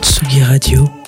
Tsugi Radio.